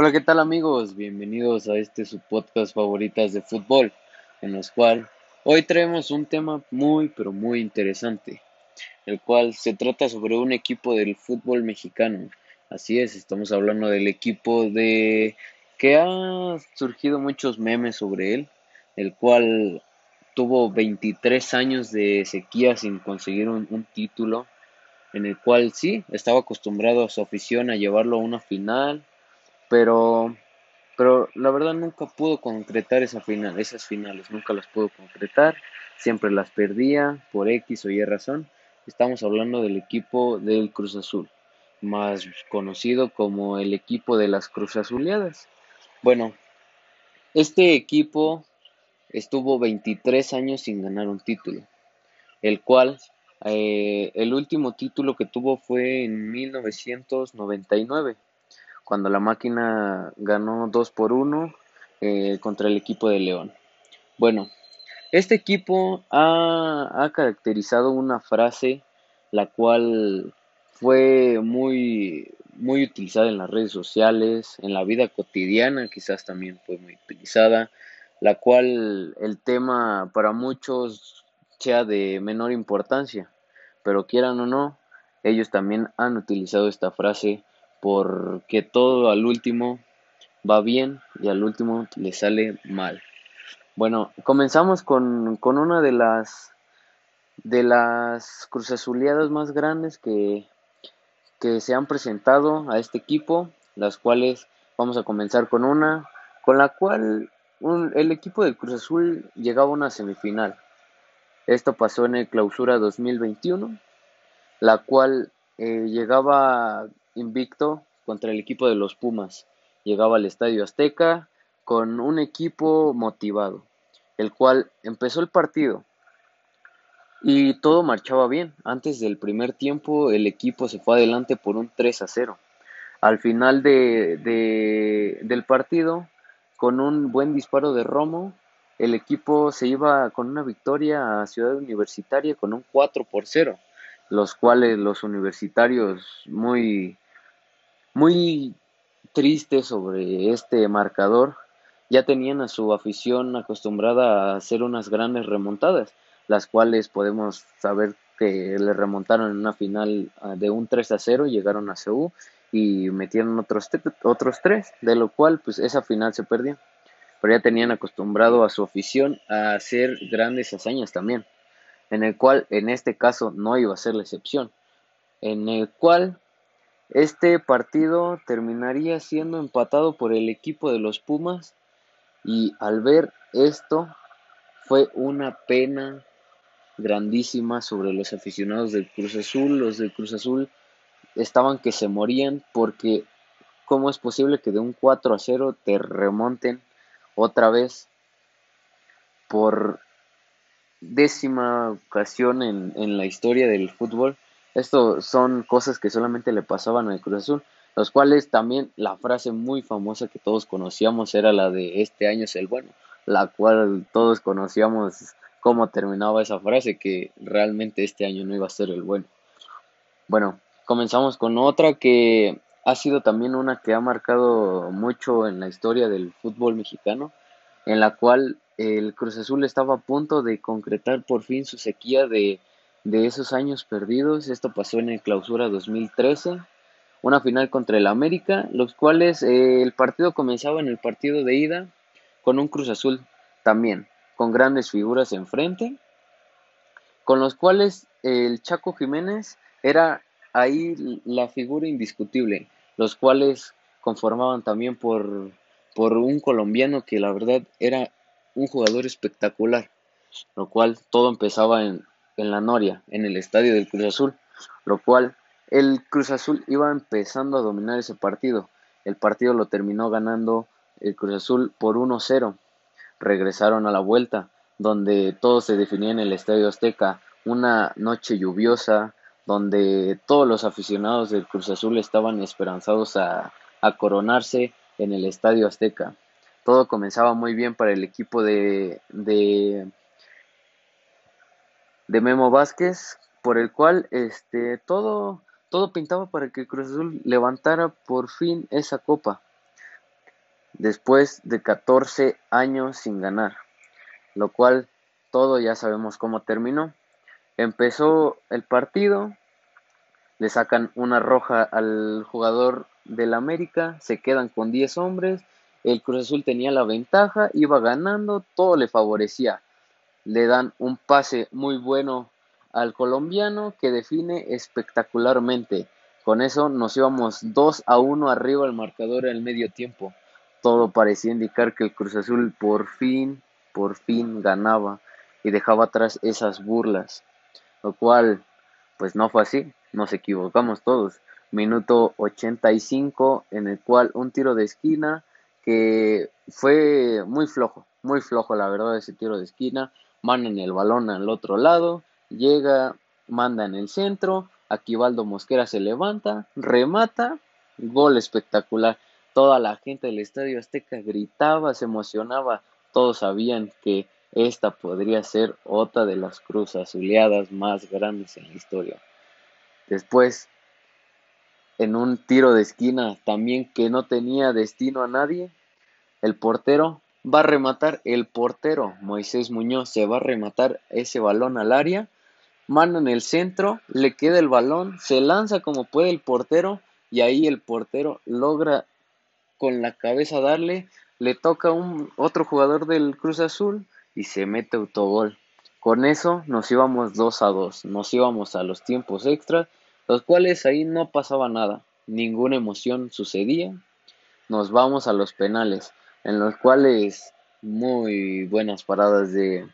Hola, ¿qué tal amigos? Bienvenidos a este su podcast favoritas de fútbol, en el cual hoy traemos un tema muy pero muy interesante, el cual se trata sobre un equipo del fútbol mexicano. Así es, estamos hablando del equipo de que ha surgido muchos memes sobre él, el cual tuvo 23 años de sequía sin conseguir un, un título, en el cual sí, estaba acostumbrado a su afición a llevarlo a una final pero, pero la verdad nunca pudo concretar esa final, esas finales, nunca las pudo concretar, siempre las perdía por X o Y razón. Estamos hablando del equipo del Cruz Azul, más conocido como el equipo de las Cruz Azuleadas. Bueno, este equipo estuvo 23 años sin ganar un título, el cual eh, el último título que tuvo fue en 1999 cuando la máquina ganó 2 por 1 eh, contra el equipo de León. Bueno, este equipo ha, ha, caracterizado una frase la cual fue muy, muy utilizada en las redes sociales, en la vida cotidiana quizás también fue muy utilizada, la cual el tema para muchos sea de menor importancia, pero quieran o no, ellos también han utilizado esta frase porque todo al último va bien y al último le sale mal. Bueno, comenzamos con, con una de las de las cruzazuleadas más grandes que, que se han presentado a este equipo, las cuales vamos a comenzar con una, con la cual el equipo del Cruz Azul llegaba a una semifinal. Esto pasó en el clausura 2021, la cual eh, llegaba invicto contra el equipo de los Pumas. Llegaba al Estadio Azteca con un equipo motivado, el cual empezó el partido y todo marchaba bien. Antes del primer tiempo el equipo se fue adelante por un 3 a 0. Al final de, de, del partido, con un buen disparo de Romo, el equipo se iba con una victoria a Ciudad Universitaria con un 4 por 0, los cuales los universitarios muy muy triste sobre este marcador. Ya tenían a su afición acostumbrada a hacer unas grandes remontadas, las cuales podemos saber que le remontaron en una final ah, de un 3 a 0, llegaron a Seúl y metieron otros, otros tres, de lo cual pues esa final se perdió. Pero ya tenían acostumbrado a su afición a hacer grandes hazañas también, en el cual en este caso no iba a ser la excepción, en el cual este partido terminaría siendo empatado por el equipo de los Pumas y al ver esto fue una pena grandísima sobre los aficionados del Cruz Azul. Los del Cruz Azul estaban que se morían porque ¿cómo es posible que de un 4 a 0 te remonten otra vez por décima ocasión en, en la historia del fútbol? Esto son cosas que solamente le pasaban al Cruz Azul, los cuales también la frase muy famosa que todos conocíamos era la de este año es el bueno, la cual todos conocíamos cómo terminaba esa frase, que realmente este año no iba a ser el bueno. Bueno, comenzamos con otra que ha sido también una que ha marcado mucho en la historia del fútbol mexicano, en la cual el Cruz Azul estaba a punto de concretar por fin su sequía de de esos años perdidos. Esto pasó en el clausura 2013, una final contra el América, los cuales eh, el partido comenzaba en el partido de ida con un Cruz Azul también, con grandes figuras enfrente, con los cuales el Chaco Jiménez era ahí la figura indiscutible, los cuales conformaban también por, por un colombiano que la verdad era un jugador espectacular, lo cual todo empezaba en, en la Noria, en el estadio del Cruz Azul, lo cual el Cruz Azul iba empezando a dominar ese partido. El partido lo terminó ganando el Cruz Azul por 1-0. Regresaron a la vuelta, donde todo se definía en el Estadio Azteca, una noche lluviosa, donde todos los aficionados del Cruz Azul estaban esperanzados a, a coronarse en el Estadio Azteca. Todo comenzaba muy bien para el equipo de, de de Memo Vázquez, por el cual este, todo, todo pintaba para que Cruz Azul levantara por fin esa copa. después de 14 años sin ganar, lo cual todo ya sabemos cómo terminó. Empezó el partido, le sacan una roja al jugador del América, se quedan con 10 hombres, el Cruz Azul tenía la ventaja, iba ganando, todo le favorecía. Le dan un pase muy bueno al colombiano que define espectacularmente. Con eso nos íbamos 2 a 1 arriba el marcador en el medio tiempo. Todo parecía indicar que el Cruz Azul por fin, por fin ganaba y dejaba atrás esas burlas. Lo cual, pues no fue así, nos equivocamos todos. Minuto 85 en el cual un tiro de esquina que fue muy flojo, muy flojo la verdad ese tiro de esquina. Mandan el balón al otro lado, llega, manda en el centro, Aquivaldo Mosquera se levanta, remata, gol espectacular. Toda la gente del Estadio Azteca gritaba, se emocionaba, todos sabían que esta podría ser otra de las cruzas azuleadas más grandes en la historia. Después, en un tiro de esquina también que no tenía destino a nadie, el portero va a rematar, el portero Moisés Muñoz se va a rematar ese balón al área mano en el centro, le queda el balón, se lanza como puede el portero y ahí el portero logra con la cabeza darle, le toca un otro jugador del Cruz Azul y se mete autogol. Con eso nos íbamos 2 a 2, nos íbamos a los tiempos extras, los cuales ahí no pasaba nada, ninguna emoción sucedía. Nos vamos a los penales, en los cuales muy buenas paradas de,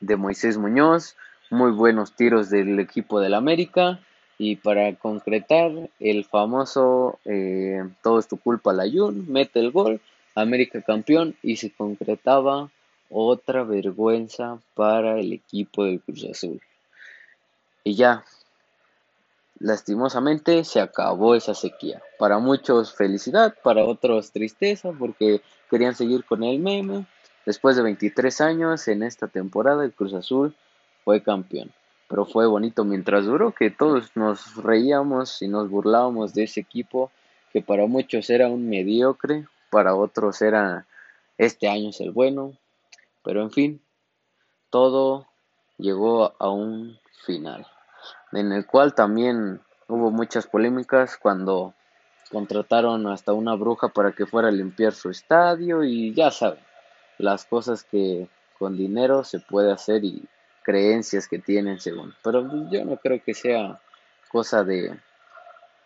de Moisés Muñoz, muy buenos tiros del equipo del América y para concretar el famoso eh, todo es tu culpa la Jun mete el gol América campeón y se concretaba otra vergüenza para el equipo del Cruz Azul. Y ya lastimosamente se acabó esa sequía. Para muchos felicidad para otros tristeza porque querían seguir con el meme. Después de 23 años en esta temporada el Cruz Azul fue campeón. Pero fue bonito mientras duró, que todos nos reíamos y nos burlábamos de ese equipo que para muchos era un mediocre, para otros era este año es el bueno, pero en fin, todo llegó a un final, en el cual también hubo muchas polémicas cuando contrataron hasta una bruja para que fuera a limpiar su estadio y ya saben, las cosas que con dinero se puede hacer y creencias que tienen según. Pero yo no creo que sea cosa de,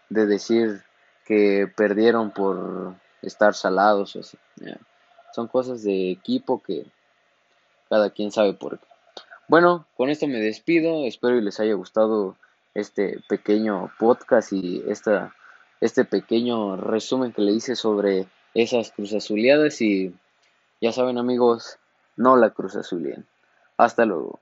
de decir que perdieron por estar salados o así. Son cosas de equipo que cada quien sabe por qué. Bueno, con esto me despido. Espero y les haya gustado este pequeño podcast y esta, este pequeño resumen que le hice sobre esas cruzazuleadas y ya saben amigos, no la cruzazulien. Hasta luego.